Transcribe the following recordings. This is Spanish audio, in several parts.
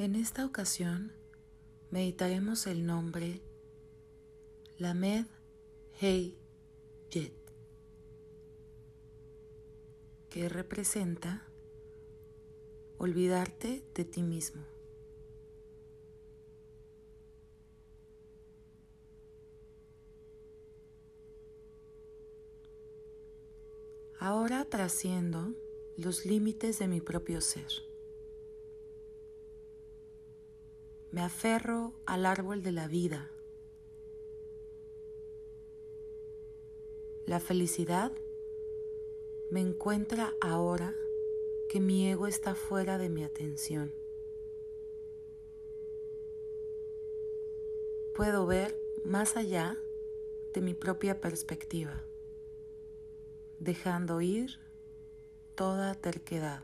En esta ocasión meditaremos el nombre Lamed Hey Jet, que representa olvidarte de ti mismo. Ahora trasciendo los límites de mi propio ser. Me aferro al árbol de la vida. La felicidad me encuentra ahora que mi ego está fuera de mi atención. Puedo ver más allá de mi propia perspectiva dejando ir toda terquedad.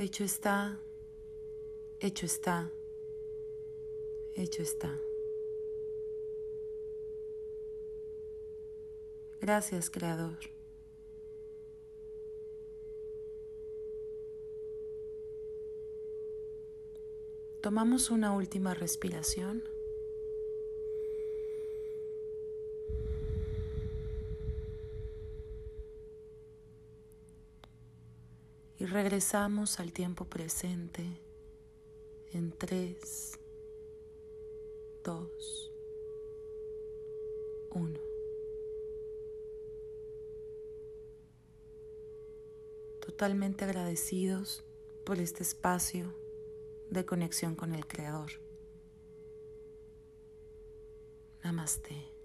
Hecho está, hecho está, hecho está. Gracias, Creador. Tomamos una última respiración. Y regresamos al tiempo presente en 3, 2, 1. Totalmente agradecidos por este espacio de conexión con el Creador. Namaste.